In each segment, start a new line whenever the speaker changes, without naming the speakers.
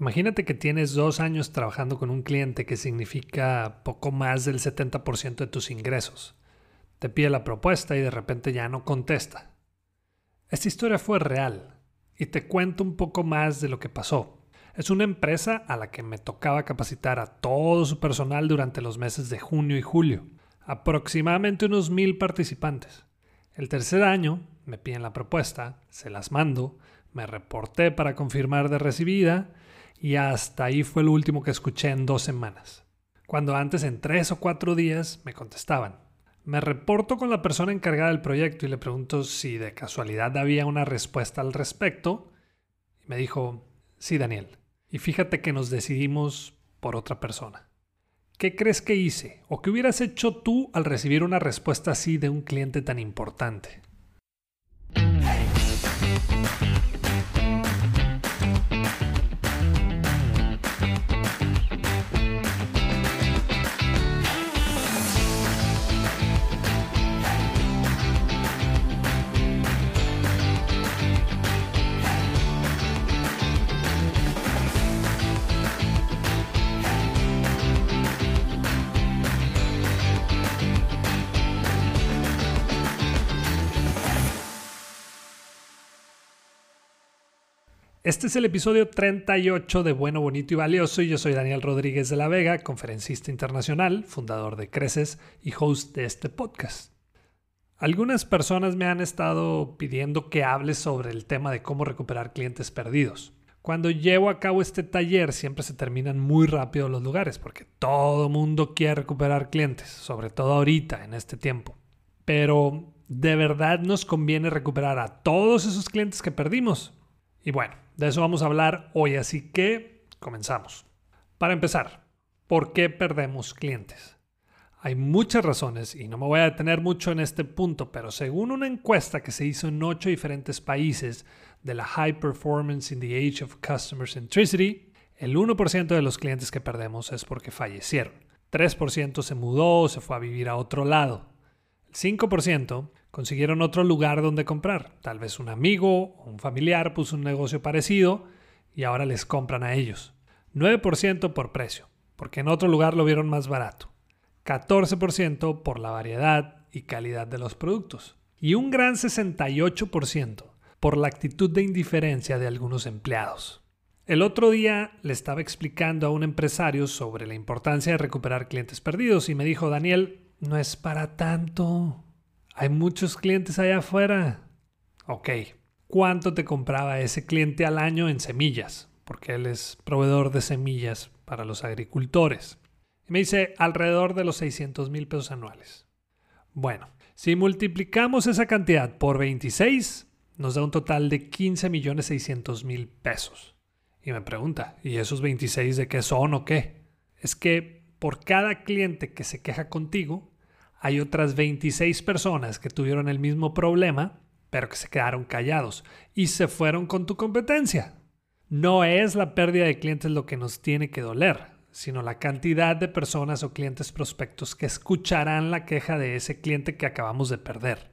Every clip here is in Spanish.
Imagínate que tienes dos años trabajando con un cliente que significa poco más del 70% de tus ingresos. Te pide la propuesta y de repente ya no contesta. Esta historia fue real y te cuento un poco más de lo que pasó. Es una empresa a la que me tocaba capacitar a todo su personal durante los meses de junio y julio, aproximadamente unos mil participantes. El tercer año me piden la propuesta, se las mando, me reporté para confirmar de recibida y hasta ahí fue lo último que escuché en dos semanas. Cuando antes en tres o cuatro días me contestaban. Me reporto con la persona encargada del proyecto y le pregunto si de casualidad había una respuesta al respecto. Y me dijo, sí, Daniel. Y fíjate que nos decidimos por otra persona. ¿Qué crees que hice o qué hubieras hecho tú al recibir una respuesta así de un cliente tan importante? Este es el episodio 38 de Bueno, Bonito y Valioso y yo soy Daniel Rodríguez de la Vega, conferencista internacional, fundador de Creces y host de este podcast. Algunas personas me han estado pidiendo que hable sobre el tema de cómo recuperar clientes perdidos. Cuando llevo a cabo este taller siempre se terminan muy rápido los lugares porque todo mundo quiere recuperar clientes, sobre todo ahorita, en este tiempo. Pero, ¿de verdad nos conviene recuperar a todos esos clientes que perdimos? Y bueno, de eso vamos a hablar hoy, así que comenzamos. Para empezar, ¿por qué perdemos clientes? Hay muchas razones y no me voy a detener mucho en este punto, pero según una encuesta que se hizo en ocho diferentes países de la High Performance in the Age of Customer Centricity, el 1% de los clientes que perdemos es porque fallecieron. 3% se mudó o se fue a vivir a otro lado. El 5% consiguieron otro lugar donde comprar. Tal vez un amigo o un familiar puso un negocio parecido y ahora les compran a ellos. 9% por precio, porque en otro lugar lo vieron más barato. 14% por la variedad y calidad de los productos. Y un gran 68% por la actitud de indiferencia de algunos empleados. El otro día le estaba explicando a un empresario sobre la importancia de recuperar clientes perdidos y me dijo, Daniel, no es para tanto. Hay muchos clientes allá afuera. Ok, ¿cuánto te compraba ese cliente al año en semillas? Porque él es proveedor de semillas para los agricultores. Y me dice alrededor de los 600 mil pesos anuales. Bueno, si multiplicamos esa cantidad por 26, nos da un total de 15 millones 600 mil pesos. Y me pregunta, ¿y esos 26 de qué son o qué? Es que por cada cliente que se queja contigo, hay otras 26 personas que tuvieron el mismo problema, pero que se quedaron callados y se fueron con tu competencia. No es la pérdida de clientes lo que nos tiene que doler, sino la cantidad de personas o clientes prospectos que escucharán la queja de ese cliente que acabamos de perder.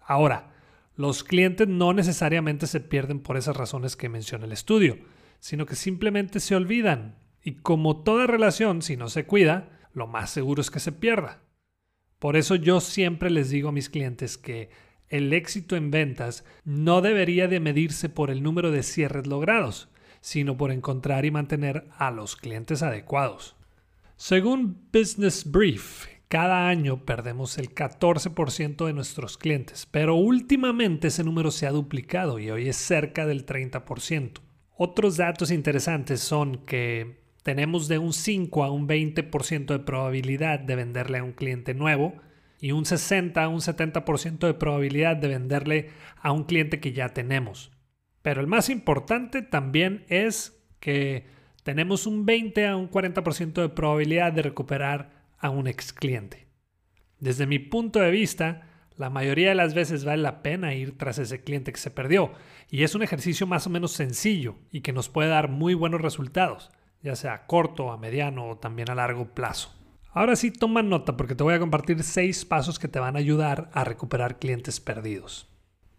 Ahora, los clientes no necesariamente se pierden por esas razones que menciona el estudio, sino que simplemente se olvidan. Y como toda relación, si no se cuida, lo más seguro es que se pierda. Por eso yo siempre les digo a mis clientes que el éxito en ventas no debería de medirse por el número de cierres logrados, sino por encontrar y mantener a los clientes adecuados. Según Business Brief, cada año perdemos el 14% de nuestros clientes, pero últimamente ese número se ha duplicado y hoy es cerca del 30%. Otros datos interesantes son que tenemos de un 5 a un 20% de probabilidad de venderle a un cliente nuevo y un 60 a un 70% de probabilidad de venderle a un cliente que ya tenemos. Pero el más importante también es que tenemos un 20 a un 40% de probabilidad de recuperar a un ex cliente. Desde mi punto de vista, la mayoría de las veces vale la pena ir tras ese cliente que se perdió y es un ejercicio más o menos sencillo y que nos puede dar muy buenos resultados ya sea a corto, a mediano o también a largo plazo. Ahora sí toma nota porque te voy a compartir seis pasos que te van a ayudar a recuperar clientes perdidos.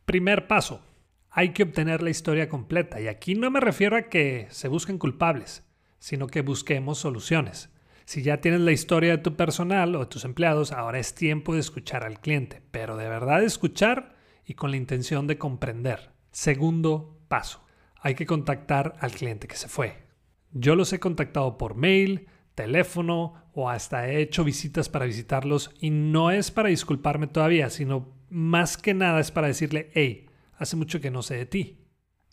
Primer paso, Hay que obtener la historia completa y aquí no me refiero a que se busquen culpables, sino que busquemos soluciones. Si ya tienes la historia de tu personal o de tus empleados, ahora es tiempo de escuchar al cliente, pero de verdad escuchar y con la intención de comprender. Segundo paso, hay que contactar al cliente que se fue. Yo los he contactado por mail, teléfono o hasta he hecho visitas para visitarlos y no es para disculparme todavía, sino más que nada es para decirle, hey, hace mucho que no sé de ti.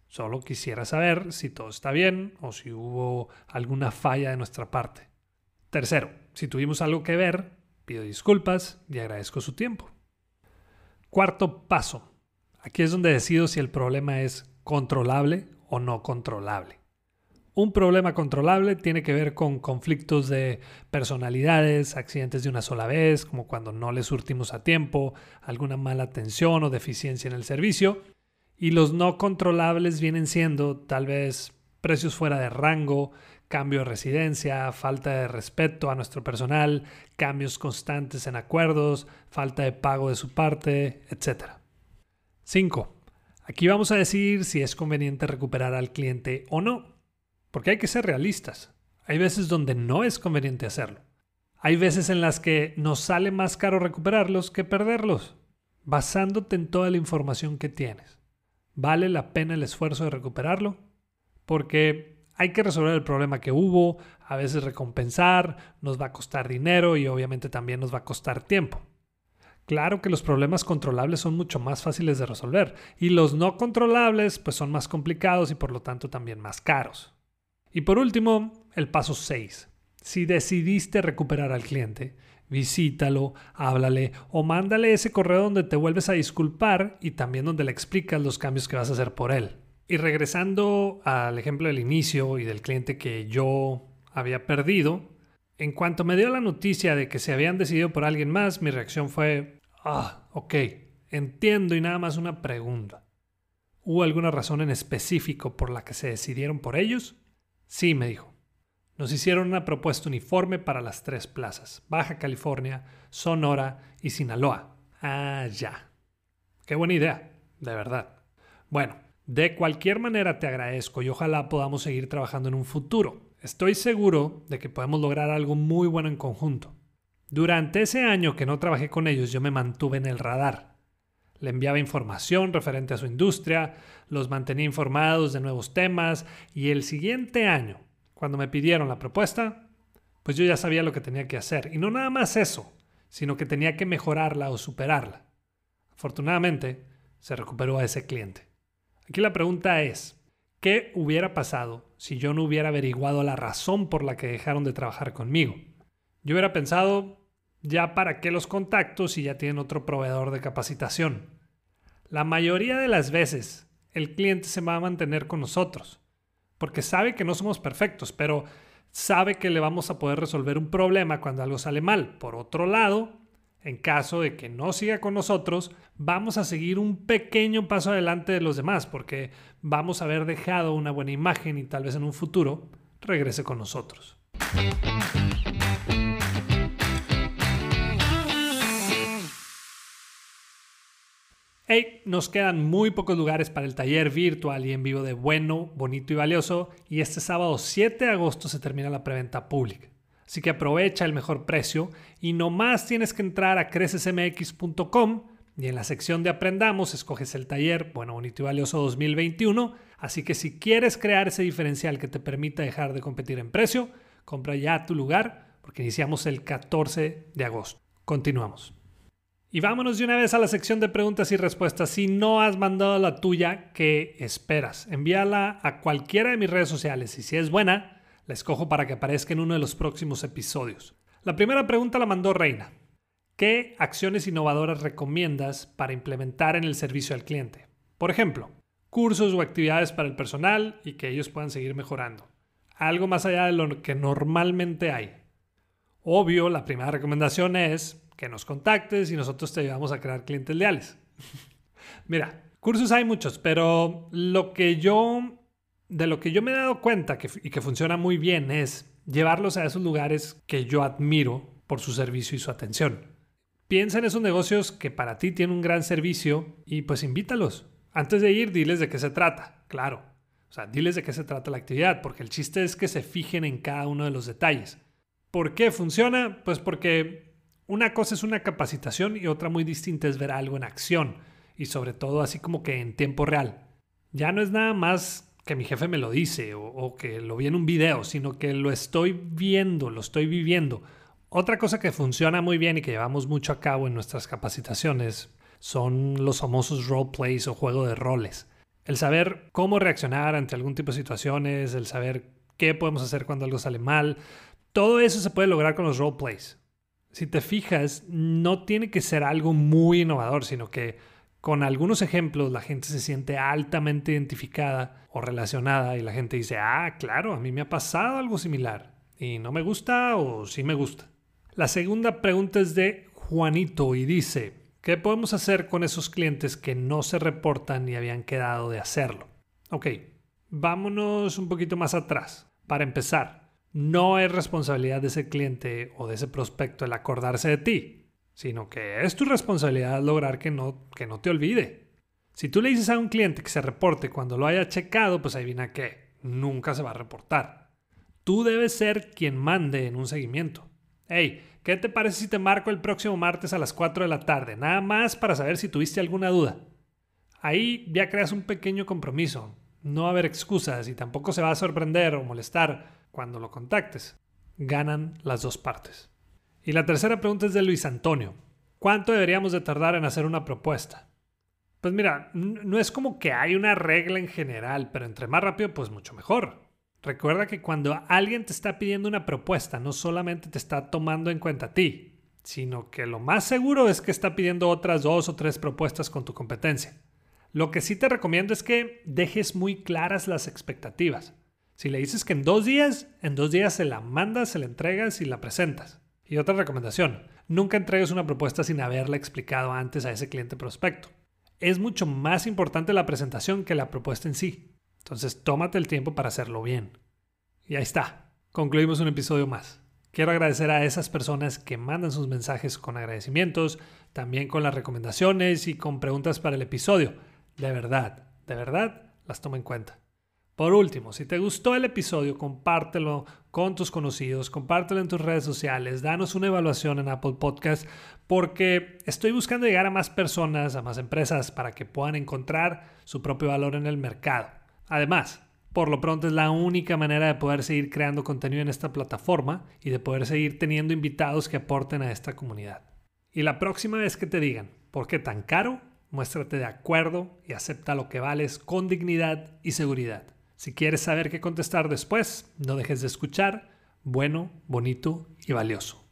Solo quisiera saber si todo está bien o si hubo alguna falla de nuestra parte. Tercero, si tuvimos algo que ver, pido disculpas y agradezco su tiempo. Cuarto paso. Aquí es donde decido si el problema es controlable o no controlable. Un problema controlable tiene que ver con conflictos de personalidades, accidentes de una sola vez, como cuando no le surtimos a tiempo, alguna mala atención o deficiencia en el servicio. Y los no controlables vienen siendo tal vez precios fuera de rango, cambio de residencia, falta de respeto a nuestro personal, cambios constantes en acuerdos, falta de pago de su parte, etc. 5. Aquí vamos a decir si es conveniente recuperar al cliente o no, porque hay que ser realistas. Hay veces donde no es conveniente hacerlo. Hay veces en las que nos sale más caro recuperarlos que perderlos, basándote en toda la información que tienes. ¿Vale la pena el esfuerzo de recuperarlo? Porque hay que resolver el problema que hubo, a veces recompensar, nos va a costar dinero y obviamente también nos va a costar tiempo. Claro que los problemas controlables son mucho más fáciles de resolver y los no controlables pues son más complicados y por lo tanto también más caros. Y por último, el paso 6. Si decidiste recuperar al cliente, visítalo, háblale o mándale ese correo donde te vuelves a disculpar y también donde le explicas los cambios que vas a hacer por él. Y regresando al ejemplo del inicio y del cliente que yo había perdido, en cuanto me dio la noticia de que se habían decidido por alguien más, mi reacción fue, ah, ok, entiendo y nada más una pregunta. ¿Hubo alguna razón en específico por la que se decidieron por ellos? Sí, me dijo. Nos hicieron una propuesta uniforme para las tres plazas, Baja California, Sonora y Sinaloa. Ah, ya. Qué buena idea, de verdad. Bueno, de cualquier manera te agradezco y ojalá podamos seguir trabajando en un futuro. Estoy seguro de que podemos lograr algo muy bueno en conjunto. Durante ese año que no trabajé con ellos yo me mantuve en el radar. Le enviaba información referente a su industria, los mantenía informados de nuevos temas y el siguiente año cuando me pidieron la propuesta, pues yo ya sabía lo que tenía que hacer. Y no nada más eso, sino que tenía que mejorarla o superarla. Afortunadamente, se recuperó a ese cliente. Aquí la pregunta es, ¿qué hubiera pasado si yo no hubiera averiguado la razón por la que dejaron de trabajar conmigo? Yo hubiera pensado, ya para qué los contacto si ya tienen otro proveedor de capacitación. La mayoría de las veces, el cliente se va a mantener con nosotros porque sabe que no somos perfectos, pero sabe que le vamos a poder resolver un problema cuando algo sale mal. Por otro lado, en caso de que no siga con nosotros, vamos a seguir un pequeño paso adelante de los demás, porque vamos a haber dejado una buena imagen y tal vez en un futuro regrese con nosotros. Hey, nos quedan muy pocos lugares para el taller virtual y en vivo de Bueno, Bonito y Valioso y este sábado 7 de agosto se termina la preventa pública. Así que aprovecha el mejor precio y no más tienes que entrar a crecesmx.com y en la sección de Aprendamos escoges el taller Bueno, Bonito y Valioso 2021. Así que si quieres crear ese diferencial que te permita dejar de competir en precio, compra ya tu lugar porque iniciamos el 14 de agosto. Continuamos. Y vámonos de una vez a la sección de preguntas y respuestas. Si no has mandado la tuya, ¿qué esperas? Envíala a cualquiera de mis redes sociales y si es buena, la escojo para que aparezca en uno de los próximos episodios. La primera pregunta la mandó Reina. ¿Qué acciones innovadoras recomiendas para implementar en el servicio al cliente? Por ejemplo, cursos o actividades para el personal y que ellos puedan seguir mejorando. Algo más allá de lo que normalmente hay. Obvio, la primera recomendación es que nos contactes y nosotros te ayudamos a crear clientes leales. Mira, cursos hay muchos, pero lo que yo, de lo que yo me he dado cuenta y que funciona muy bien es llevarlos a esos lugares que yo admiro por su servicio y su atención. Piensa en esos negocios que para ti tienen un gran servicio y pues invítalos. Antes de ir, diles de qué se trata, claro. O sea, diles de qué se trata la actividad, porque el chiste es que se fijen en cada uno de los detalles. ¿Por qué funciona? Pues porque una cosa es una capacitación y otra muy distinta es ver algo en acción y sobre todo así como que en tiempo real. Ya no es nada más que mi jefe me lo dice o, que lo vi en un video, sino que lo estoy viendo, lo estoy viviendo. Otra cosa que funciona muy bien y que llevamos mucho a cabo en nuestras capacitaciones son los famosos role plays o juego de roles. El saber cómo reaccionar ante algún tipo de situaciones, el saber qué podemos hacer cuando algo sale mal, todo eso se puede lograr con los role plays. Si te fijas, no tiene que ser algo muy innovador, sino que con algunos ejemplos la gente se siente altamente identificada o relacionada y la gente dice, ah, claro, a mí me ha pasado algo similar y no me gusta o sí me gusta. La segunda pregunta es de Juanito y dice, ¿qué podemos hacer con esos clientes que no se reportan y habían quedado de hacerlo? Ok, vámonos un poquito más atrás. Para empezar, no es responsabilidad de ese cliente o de ese prospecto el acordarse de ti, sino que es tu responsabilidad lograr que no, que no te olvide. Si tú le dices a un cliente que se reporte cuando lo haya checado, pues adivina qué, nunca se va a reportar. Tú debes ser quien mande en un seguimiento. Hey, ¿qué te parece si te marco el próximo martes a las 4 de la tarde? Nada más para saber si tuviste alguna duda. Ahí ya creas un pequeño compromiso. No va a haber excusas y tampoco se va a sorprender o molestar cuando lo contactes. Ganan las dos partes. Y la tercera pregunta es de Luis Antonio. ¿Cuánto deberíamos de tardar en hacer una propuesta? Pues mira, no es como que hay una regla en general, pero entre más rápido, pues mucho mejor. Recuerda que cuando alguien te está pidiendo una propuesta, no solamente te está tomando en cuenta a ti, sino que lo más seguro es que está pidiendo otras dos o tres propuestas con tu competencia. Lo que sí te recomiendo es que dejes muy claras las expectativas. Si le dices que en dos días, en dos días se la mandas, se la entregas y la presentas. Y otra recomendación, nunca entregues una propuesta sin haberla explicado antes a ese cliente prospecto. Es mucho más importante la presentación que la propuesta en sí. Entonces tómate el tiempo para hacerlo bien. Y ahí está. Concluimos un episodio más. Quiero agradecer a esas personas que mandan sus mensajes con agradecimientos, también con las recomendaciones y con preguntas para el episodio. De verdad, de verdad, las tomo en cuenta. Por último, si te gustó el episodio, compártelo con tus conocidos, compártelo en tus redes sociales, danos una evaluación en Apple Podcast, porque estoy buscando llegar a más personas, a más empresas, para que puedan encontrar su propio valor en el mercado. Además, por lo pronto es la única manera de poder seguir creando contenido en esta plataforma y de poder seguir teniendo invitados que aporten a esta comunidad. Y la próxima vez que te digan, ¿por qué tan caro? Muéstrate de acuerdo y acepta lo que vales con dignidad y seguridad. Si quieres saber qué contestar después, no dejes de escuchar bueno, bonito y valioso.